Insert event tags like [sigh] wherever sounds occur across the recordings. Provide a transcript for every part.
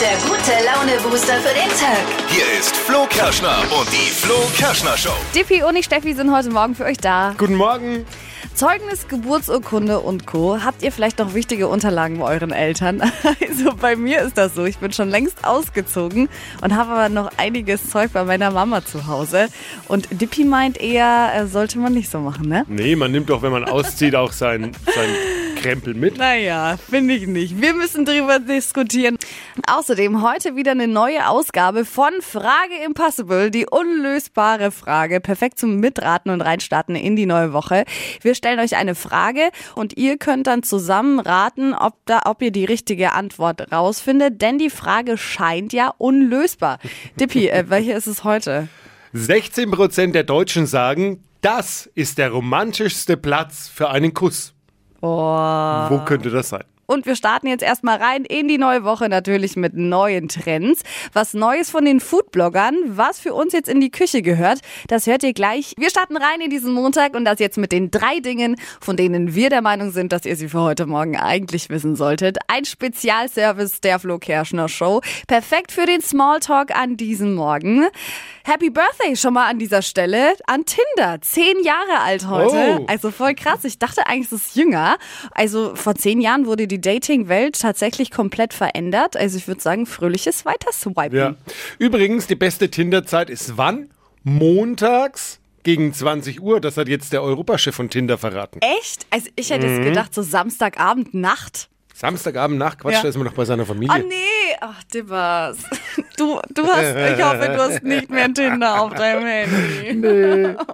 der gute Laune-Booster für den Tag. Hier ist Flo Kerschner und die Flo Kerschner Show. Dippi und ich, Steffi, sind heute Morgen für euch da. Guten Morgen. Zeugnis, Geburtsurkunde und Co. Habt ihr vielleicht noch wichtige Unterlagen bei euren Eltern? [laughs] Also bei mir ist das so. Ich bin schon längst ausgezogen und habe aber noch einiges Zeug bei meiner Mama zu Hause. Und Dippi meint eher, äh, sollte man nicht so machen, ne? Nee, man nimmt doch, wenn man auszieht, auch sein, sein Krempel mit. Naja, finde ich nicht. Wir müssen drüber diskutieren. Außerdem heute wieder eine neue Ausgabe von Frage Impossible, die unlösbare Frage. Perfekt zum Mitraten und Reinstarten in die neue Woche. Wir stellen euch eine Frage und ihr könnt dann zusammen raten, ob, da, ob ihr die richtige Antwort rausfindet, denn die Frage scheint ja unlösbar. [laughs] Dippi, äh, welche ist es heute? 16 Prozent der Deutschen sagen, das ist der romantischste Platz für einen Kuss. Oh. Wo könnte das sein? Und wir starten jetzt erstmal rein in die neue Woche natürlich mit neuen Trends. Was Neues von den Foodbloggern, was für uns jetzt in die Küche gehört, das hört ihr gleich. Wir starten rein in diesen Montag und das jetzt mit den drei Dingen, von denen wir der Meinung sind, dass ihr sie für heute Morgen eigentlich wissen solltet. Ein Spezialservice der Flo Kerschner Show. Perfekt für den Smalltalk an diesem Morgen. Happy Birthday schon mal an dieser Stelle an Tinder. Zehn Jahre alt heute. Oh. Also voll krass. Ich dachte eigentlich, es ist jünger. Also vor zehn Jahren wurde die Dating-Welt tatsächlich komplett verändert. Also ich würde sagen, fröhliches Weiterswipen. Ja. Übrigens, die beste Tinder-Zeit ist wann? Montags gegen 20 Uhr. Das hat jetzt der Europachef von Tinder verraten. Echt? Also ich hätte es gedacht, so Samstagabend, Nacht. Samstagabend nach Quatsch, Ja. da ist man noch bei seiner Oh Familie. nee, ach Dibbers. Du, du hast, ich hoffe, du hast nicht mehr Tinder auf deinem Handy. Nee. [laughs]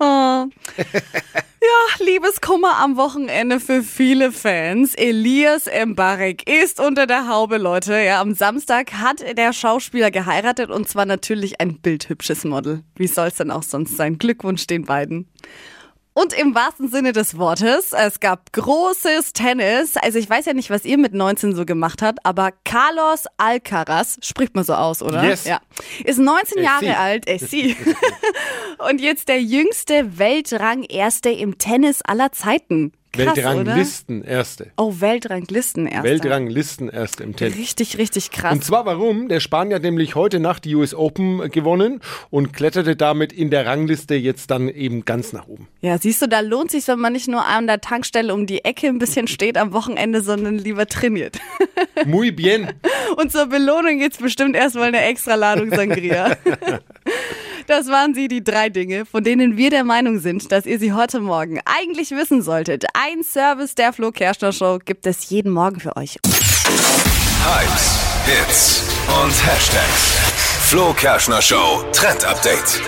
Oh. Ja, Liebeskummer am Wochenende für viele Fans. Elias Mbarek ist unter der Haube, Leute. Ja, am Samstag hat der Schauspieler geheiratet und zwar natürlich ein bildhübsches Model. Wie soll's denn auch sonst sein? Glückwunsch den beiden. Und im wahrsten Sinne des Wortes, es gab großes Tennis. Also ich weiß ja nicht, was ihr mit 19 so gemacht habt, aber Carlos Alcaraz, spricht man so aus, oder? Yes. Ja. Ist 19 Es Jahre alt, sie. [laughs] Und jetzt der jüngste Weltrang-Erste im Tennis aller Zeiten. Krass, oder? Weltranglisten Erste. Oh, Weltranglisten erster. Weltranglisten Erste im Tennis. Richtig, richtig krass. Und zwar warum? Der Spanier hat nämlich heute Nacht die US Open gewonnen und kletterte damit in der Rangliste jetzt dann eben ganz nach oben. Ja, siehst du, da lohnt sich, wenn man nicht nur an der Tankstelle um die Ecke ein bisschen steht am Wochenende, sondern lieber trainiert. [laughs] Muy bien. Und zur Belohnung gibt's bestimmt erstmal eine extra Ladung Sangria. [laughs] Das waren sie, die drei Dinge, von denen wir der Meinung sind, dass ihr sie heute Morgen eigentlich wissen solltet. Ein Service der Flo Kerschner Show gibt es jeden Morgen für euch. Hypes, Hits und Hashtags. Flo Kerschner Show Trend Update.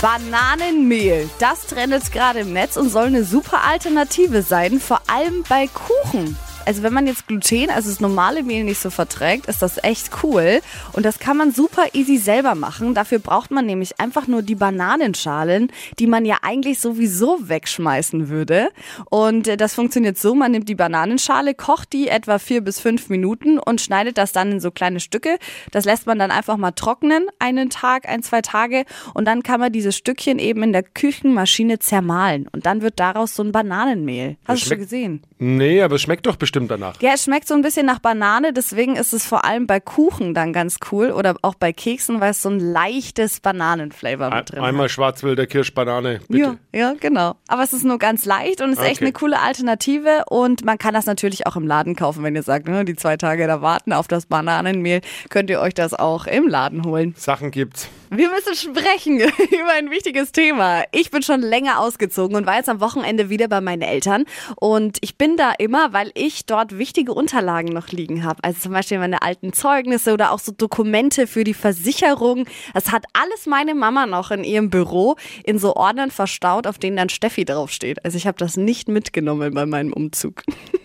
Bananenmehl, das trendet gerade im Netz und soll eine super Alternative sein, vor allem bei Kuchen. Also wenn man jetzt Gluten, also das normale Mehl nicht so verträgt, ist das echt cool. Und das kann man super easy selber machen. Dafür braucht man nämlich einfach nur die Bananenschalen, die man ja eigentlich sowieso wegschmeißen würde. Und äh, das funktioniert so, man nimmt die Bananenschale, kocht die etwa vier bis fünf Minuten und schneidet das dann in so kleine Stücke. Das lässt man dann einfach mal trocknen, einen Tag, ein, zwei Tage. Und dann kann man diese Stückchen eben in der Küchenmaschine zermahlen. Und dann wird daraus so ein Bananenmehl. Hast du schon gesehen? Nee, aber es schmeckt doch bestimmt danach. Ja, es schmeckt so ein bisschen nach Banane, deswegen ist es vor allem bei Kuchen dann ganz cool oder auch bei Keksen, weil es so ein leichtes Bananenflavor mit drin einmal hat. Schwarzwälder Kirschbanane, bitte. Ja, ja, genau. Aber es ist nur ganz leicht und ist echt Okay. eine coole Alternative und man kann das natürlich auch im Laden kaufen, wenn ihr sagt, ne, die zwei Tage da warten auf das Bananenmehl, könnt ihr euch das auch im Laden holen. Sachen gibt's. Wir müssen sprechen [laughs] über ein wichtiges Thema. Ich bin schon länger ausgezogen und war jetzt am Wochenende wieder bei meinen Eltern. Und ich bin da immer, weil ich dort wichtige Unterlagen noch liegen habe. Also zum Beispiel meine alten Zeugnisse oder auch so Dokumente für die Versicherung. Das hat alles meine Mama noch in ihrem Büro in so Ordnern verstaut, auf denen dann Steffi draufsteht. Also ich habe das nicht mitgenommen bei meinem Umzug. [laughs]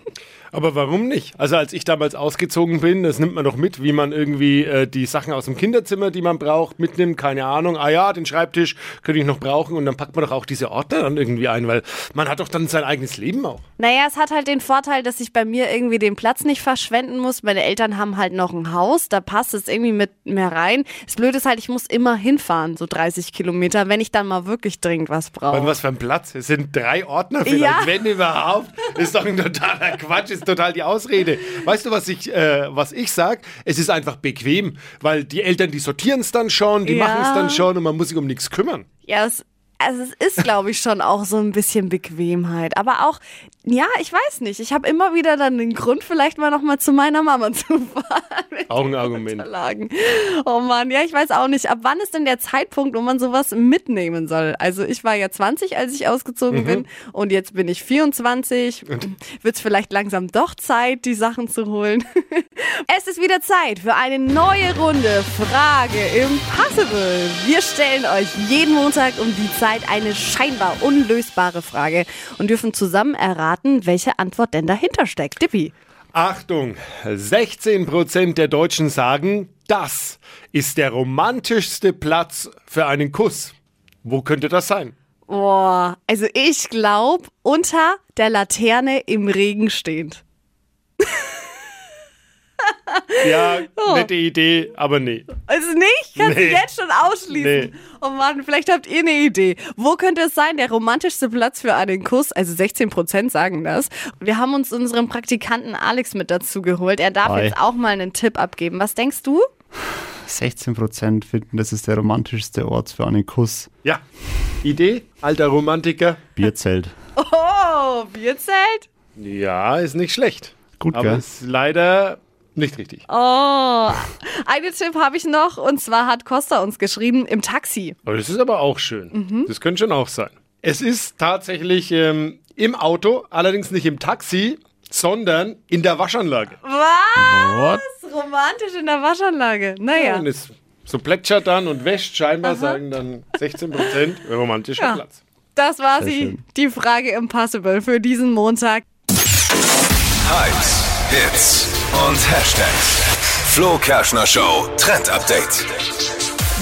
Aber warum nicht? Also als ich damals ausgezogen bin, das nimmt man doch mit, wie man irgendwie äh, die Sachen aus dem Kinderzimmer, die man braucht, mitnimmt. Keine Ahnung. Ah ja, den Schreibtisch könnte ich noch brauchen. Und dann packt man doch auch diese Ordner dann irgendwie ein, weil man hat doch dann sein eigenes Leben auch. Naja, es hat halt den Vorteil, dass ich bei mir irgendwie den Platz nicht verschwenden muss. Meine Eltern haben halt noch ein Haus, da passt es irgendwie mit mir rein. Das Blöde ist halt, ich muss immer hinfahren, so 30 Kilometer, wenn ich dann mal wirklich dringend was brauche. was für ein Platz. Es sind drei Ordner vielleicht, Ja. wenn überhaupt. Ist doch ein totaler Quatsch. ist total die Ausrede. Weißt du, was ich, äh, was ich sag? Es ist einfach bequem, weil die Eltern, die sortieren es dann schon, die Ja. machen es dann schon und man muss sich um nichts kümmern. Ja, es, also es ist, glaube ich, schon auch so ein bisschen Bequemheit. Aber auch, ja, ich weiß nicht. Ich habe immer wieder dann den Grund, vielleicht mal nochmal zu meiner Mama [laughs] zu fahren. Auch ein Argument. Unterlagen. Oh Mann, ja, ich weiß auch nicht. Ab wann ist denn der Zeitpunkt, wo man sowas mitnehmen soll? Also ich war ja 20, als ich ausgezogen bin und jetzt bin ich 24. Wird es vielleicht langsam doch Zeit, die Sachen zu holen? [laughs] es ist wieder Zeit für eine neue Runde Frage Impossible. Wir stellen euch jeden Montag um die Zeit eine scheinbar unlösbare Frage und dürfen zusammen erraten, welche Antwort denn dahinter steckt. Dippi. Achtung, 16% der Deutschen sagen, das ist der romantischste Platz für einen Kuss. Wo könnte das sein? Boah, also ich glaube, unter der Laterne im Regen stehend. [laughs] Ja, [laughs] nette Idee, aber nee. Also nicht? Kannst du Nee. jetzt schon ausschließen. Nee. Oh Mann, vielleicht habt ihr eine Idee. Wo könnte es sein, der romantischste Platz für einen Kuss? Also 16 Prozent sagen das. Wir haben uns unseren Praktikanten Alex mit dazu geholt. Er darf Hi. jetzt auch mal einen Tipp abgeben. Was denkst du? 16% finden, das ist der romantischste Ort für einen Kuss. Ja, Idee, alter Romantiker. Bierzelt. Oh, Bierzelt? Ja, ist nicht schlecht. Gut, aber gell? ist leider nicht richtig. Oh, einen Tipp habe ich noch. Und zwar hat Costa uns geschrieben, im Taxi. Aber das ist aber auch schön. Das könnte schon auch sein. Es ist tatsächlich ähm, im Auto, allerdings nicht im Taxi, sondern in der Waschanlage. Was? Romantisch in der Waschanlage. Naja. Und es so plätschert dann und wäscht scheinbar, sagen dann 16 Prozent romantischer Ja. Platz. Das war Sehr sie, schön. die Frage Impossible für diesen Montag. Hypes, Hits und Hashtags. Flo Kerschner Show Trend Update.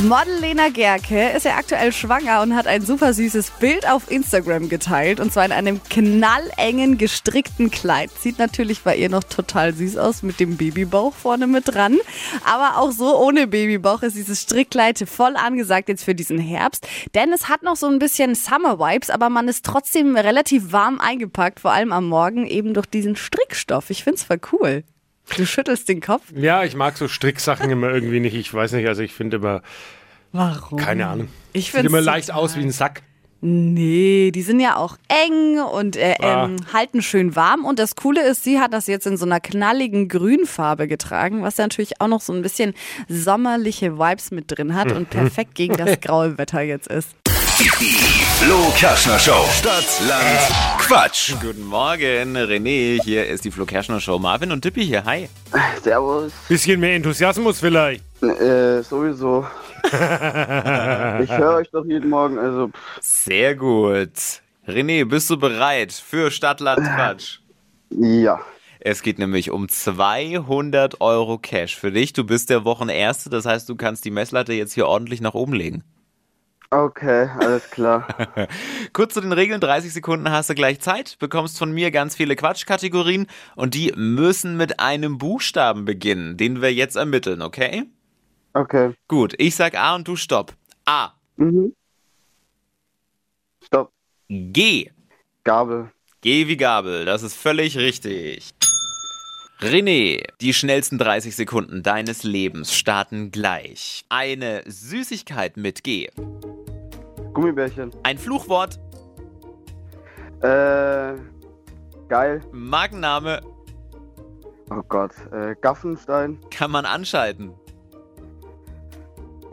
Model Lena Gerke ist ja aktuell schwanger und hat ein super süßes Bild auf Instagram geteilt. Und zwar in einem knallengen, gestrickten Kleid. Sieht natürlich bei ihr noch total süß aus mit dem Babybauch vorne mit dran. Aber auch so ohne Babybauch ist dieses Strickkleid voll angesagt jetzt für diesen Herbst. Denn es hat noch so ein bisschen Summer-Vibes, aber man ist trotzdem relativ warm eingepackt. Vor allem am Morgen eben durch diesen Strickstoff. Ich find's voll cool. Du schüttelst den Kopf. Ja, ich mag so Stricksachen immer irgendwie nicht. Ich weiß nicht, also ich finde immer, Warum? keine Ahnung. Ich Sieht find's immer leicht total- aus wie ein Sack. Nee, die sind ja auch eng und äh, Ah. ähm, halten schön warm. Und das Coole ist, sie hat das jetzt in so einer knalligen Grünfarbe getragen, was ja natürlich auch noch so ein bisschen sommerliche Vibes mit drin hat und perfekt gegen das [laughs] graue Wetter jetzt ist. Flo Kerschner Show. Stadt, Land, Quatsch. Guten Morgen, René. Hier ist die Flo Kerschner Show. Marvin und Tippi hier. Hi. Servus. Bisschen mehr Enthusiasmus vielleicht. Äh, sowieso. [laughs] ich höre euch doch jeden Morgen, also pff, Sehr gut. René, bist du bereit für Stadtland Quatsch? ja. Es geht nämlich um 200 Euro Cash für dich. Du bist der Wochenerste, das heißt, du kannst die Messlatte jetzt hier ordentlich nach oben legen. Okay, alles klar. [laughs] Kurz zu den Regeln, 30 Sekunden hast du gleich Zeit, bekommst von mir ganz viele Quatschkategorien und die müssen mit einem Buchstaben beginnen, den wir jetzt ermitteln, okay? Okay. Gut, ich sag A und du Stopp. A. Mhm. Stopp. G. Gabel. Geh wie Gabel, das ist völlig richtig. René, die schnellsten 30 Sekunden deines Lebens starten gleich. Eine Süßigkeit mit G. Gummibärchen. Ein Fluchwort, Äh, geil. Markenname, Oh Gott. Äh, Gaffenstein. kann man anschalten.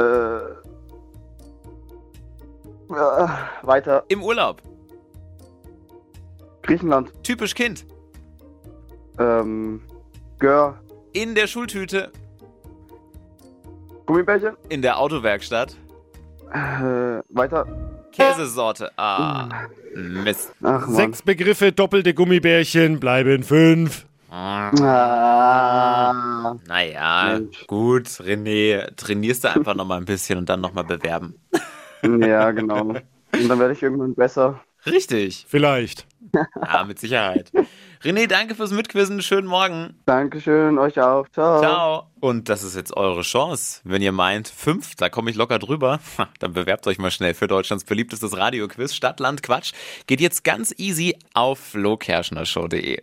Äh, äh, weiter. Im Urlaub, Griechenland. typisch Kind. Ähm, Gör. In der Schultüte, Gummibärchen. in der Autowerkstatt. Äh, weiter. Käsesorte. Ah, Mist. Ach. Sechs Begriffe, doppelte Gummibärchen, bleiben fünf. Ah. Naja, Mensch. gut, René, trainierst du einfach noch mal ein bisschen und dann noch mal bewerben. Ja, genau. Und dann werde ich irgendwann besser. Richtig. Vielleicht. [laughs] Ja, mit Sicherheit. René, danke fürs Mitquizzen. Schönen Morgen. Dankeschön, euch auch. Ciao. Ciao. Und das ist jetzt eure Chance. Wenn ihr meint, fünf, da komme ich locker drüber, [laughs] dann bewerbt euch mal schnell für Deutschlands beliebtestes Radioquiz Stadt, Land, Quatsch. Geht jetzt ganz easy auf flokerschnershow.de.